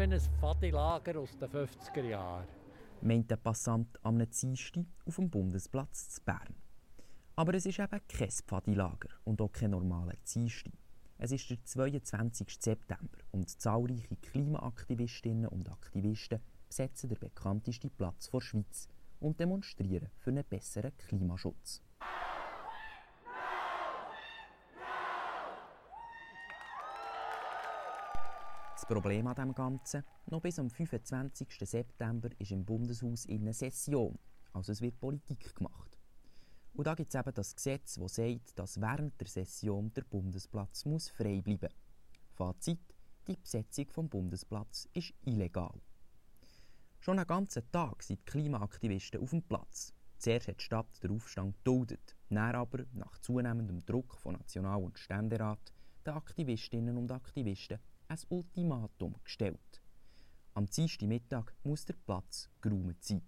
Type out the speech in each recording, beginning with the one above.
wie ein Fadilager aus den 50er Jahren. Meint der Passant am Dienstag auf dem Bundesplatz zu Bern. Aber es ist eben kein Pfadilager und auch kein normaler Dienstag. Es ist der 22. September und zahlreiche Klimaaktivistinnen und Aktivisten besetzen den bekanntesten Platz der Schweiz und demonstrieren für einen besseren Klimaschutz. Problem an dem Ganzen, noch bis am 25. September ist im Bundeshaus eine Session, also es wird Politik gemacht. Und da gibt es eben das Gesetz, das sagt, dass während der Session der Bundesplatz muss frei bleiben. Fazit, die Besetzung vom Bundesplatz ist illegal. Schon einen ganzen Tag sind die Klimaaktivisten auf dem Platz. Zuerst hat die Stadt den Aufstand geduldet, dann aber, nach zunehmendem Druck von National- und Ständerat, den Aktivistinnen und Aktivisten ein Ultimatum gestellt. Am Mittag muss der Platz geräumt sein.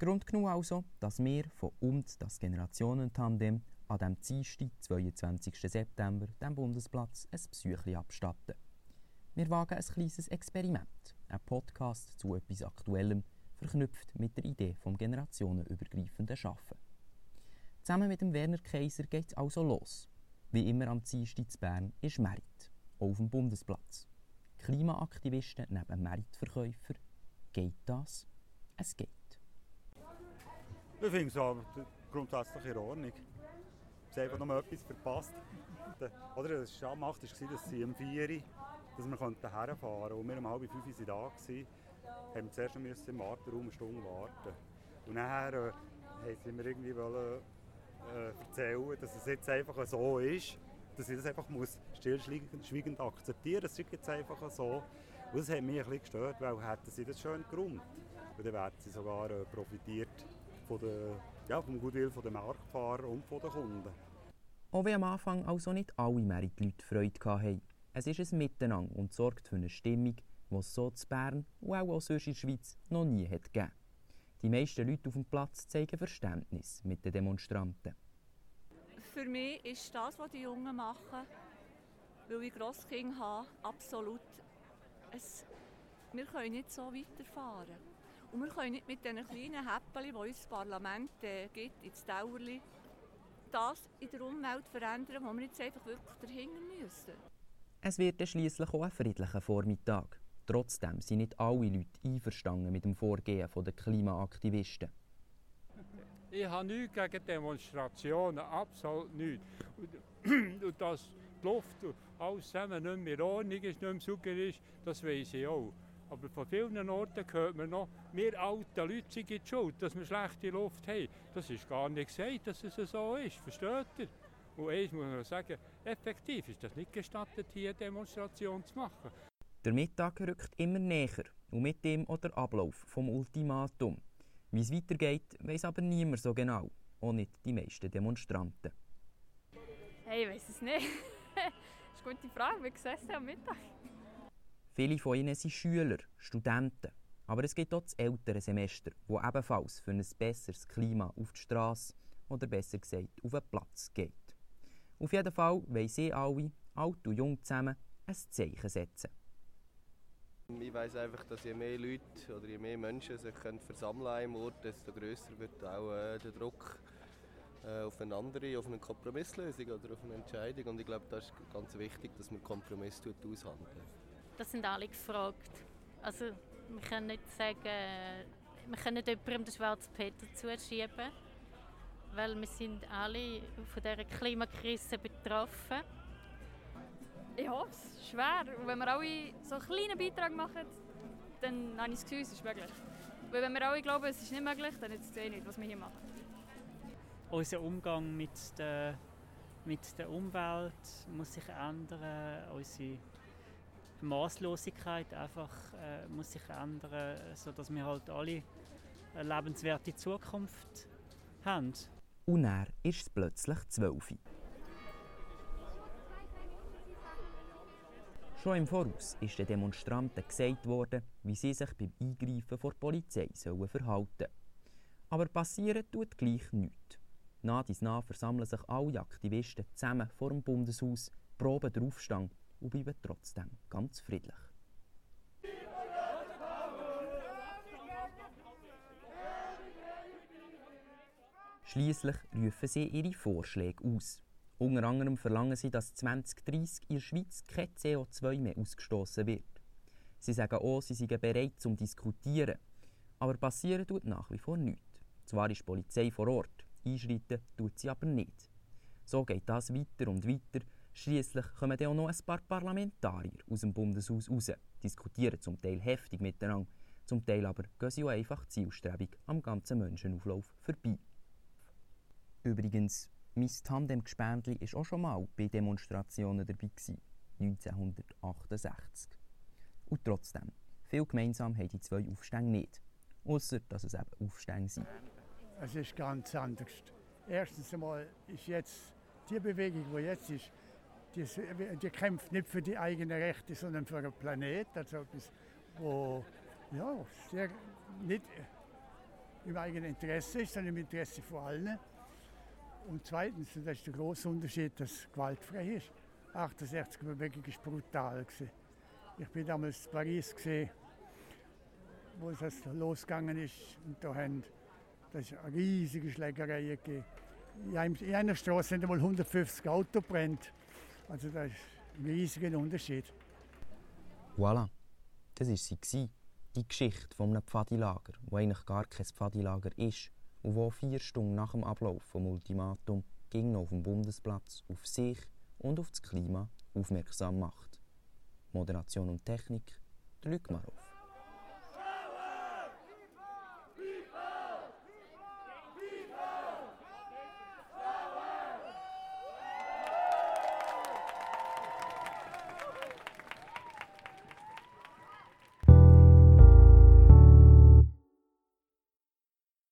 Grund genug also, dass wir von und das Generationentandem an dem Dienstag, 22. September, dem Bundesplatz ein Psychli abstatten. Wir wagen ein kleines Experiment, ein Podcast zu etwas Aktuellem, verknüpft mit der Idee vom generationenübergreifenden Schaffen. Zusammen mit dem Werner Kaiser geht es also los. Wie immer am Dienstag zu Bern ist Merit auf dem Bundesplatz. Klimaaktivisten neben Meritverkäufer. Geht das? Es geht. Ich finde es aber grundsätzlich in Ordnung. Es ist einfach noch etwas verpasst. Oder das Schammacht war, dass sie um 4 Uhr dass wir herfahren konnten. Und wir um halb fünf Uhr da waren, haben wir zuerst müssen im Warteraum eine Stunde warten. Und nachher äh, haben sie mir irgendwie wollen, äh, erzählen, dass es jetzt einfach so ist dass ich das einfach muss stillschweigend akzeptieren muss. Das ist jetzt einfach so. Und das hat mich ein bisschen gestört, weil hätten sie das schön geräumt. Und dann hätten sie sogar äh, profitiert von der, ja, vom Gutwill der Marktfahrer und der Kunden. Auch wenn am Anfang also nicht alle Merit-Leute Freude hatten. Es ist ein Miteinander und sorgt für eine Stimmung, die es so zu Bern und auch, auch sonst in der Schweiz noch nie hat gegeben. Die meisten Leute auf dem Platz zeigen Verständnis mit den Demonstranten für mich ist das, was die Jungen machen, weil ich Grosskinder habe, absolut. Es, wir können nicht so weiterfahren. Und wir können nicht mit diesen kleinen Häppchen, die uns das Parlament äh, gibt, ins Dauerli, das in der Umwelt verändern, wo wir jetzt einfach wirklich dahinter müssen. Es wird schließlich auch ein friedlicher Vormittag. Trotzdem sind nicht alle Leute einverstanden mit dem Vorgehen der Klimaaktivisten. Ich habe nichts gegen Demonstrationen, absolut nichts. Und, und dass die Luft alles zusammen nicht mehr in Ordnung ist, nicht mehr sauber ist, das weiß ich auch. Aber von vielen Orten hört man noch, wir alten Leute sind die schuld, dass wir schlechte Luft haben. Das ist gar nicht gesagt, dass es so ist, versteht ihr? Und eins muss man sagen, effektiv ist das nicht gestattet, hier eine Demonstration zu machen. Der Mittag rückt immer näher und mit dem auch der Ablauf vom Ultimatum. Wie es weitergeht, weiß aber niemand so genau. Auch nicht die meisten Demonstranten. Hey, ich weiß es nicht. das ist eine gute Frage. Wir gesessen am Mittag. Viele von ihnen sind Schüler, Studenten. Aber es gibt auch das ältere Semester, wo ebenfalls für ein besseres Klima auf die Straße oder besser gesagt auf den Platz geht. Auf jeden Fall wollen sie alle, alt und jung zusammen, ein Zeichen setzen. Ich weiss einfach, dass je mehr Leute oder je mehr Menschen sich können versammeln an einem Ort, desto grösser wird auch äh, der Druck äh, auf eine andere, auf eine Kompromisslösung oder auf eine Entscheidung. Und ich glaube, das ist ganz wichtig, dass man Kompromisse aushandeln. Das sind alle gefragt. Also wir können nicht sagen, wir können nicht jemandem den schwarzen Peter zuschieben, weil wir sind alle von dieser Klimakrise betroffen sind. Ich hoffe es. Schwer. Und wenn wir alle so einen kleinen Beitrag machen, dann habe ich das Gefühl, es ist möglich. Weil wenn wir alle glauben, es ist nicht möglich, dann ist es eh nicht, was wir hier machen. Unser Umgang mit der, mit der Umwelt muss sich ändern. Unsere Maßlosigkeit einfach äh, muss sich ändern, sodass wir halt alle eine lebenswerte Zukunft haben. Und er ist es plötzlich zwölf. Schon im Voraus ist den Demonstranten gesagt worden, wie sie sich beim Eingreifen vor der Polizei sollen verhalten sollen. Aber passieren tut gleich nichts. Nach dies nach versammeln sich alle Aktivisten zusammen vor dem Bundeshaus, proben den Aufstand und bleiben trotzdem ganz friedlich. Schließlich rufen sie ihre Vorschläge aus. Unter anderem verlangen sie, dass 2030 in der Schweiz kein CO2 mehr ausgestoßen wird. Sie sagen auch, sie seien bereit zum Diskutieren. Aber passieren tut nach wie vor nichts. Zwar ist die Polizei vor Ort, einschreiten tut sie aber nicht. So geht das weiter und weiter. Schließlich kommen dann auch noch ein paar Parlamentarier aus dem Bundeshaus raus, diskutieren zum Teil heftig miteinander, zum Teil aber gehen sie auch einfach zielstrebig am ganzen Menschenauflauf vorbei. Übrigens, mein Tandem-Gespendli war auch schon mal bei Demonstrationen dabei, gewesen, 1968. Und trotzdem, viel gemeinsam haben die zwei Aufstände nicht. Außer dass es eben Aufstände sind. Es ist ganz anders. Erstens einmal ist jetzt die Bewegung, die jetzt ist, die, die kämpft nicht für die eigenen Rechte, sondern für den Planet. Also etwas, wo ja, sehr nicht im eigenen Interesse ist, sondern im Interesse von allen. Und zweitens, das ist der große Unterschied, dass es gewaltfrei ist. 68 Bewegung war brutal. Ich bin damals in Paris, wo es losgegangen ist. Und da haben das eine riesige Schlägerei gegeben. In einer Straße sind einmal 150 Autos brennt. Also das ist ein riesiger Unterschied. Voilà, das war sie. Die Geschichte von einem wo eigentlich gar kein Pfadilager ist und wo vier Stunden nach dem Ablauf des Ultimatum ging auf dem Bundesplatz auf sich und auf das Klima aufmerksam macht. Moderation und Technik, Luc Marov.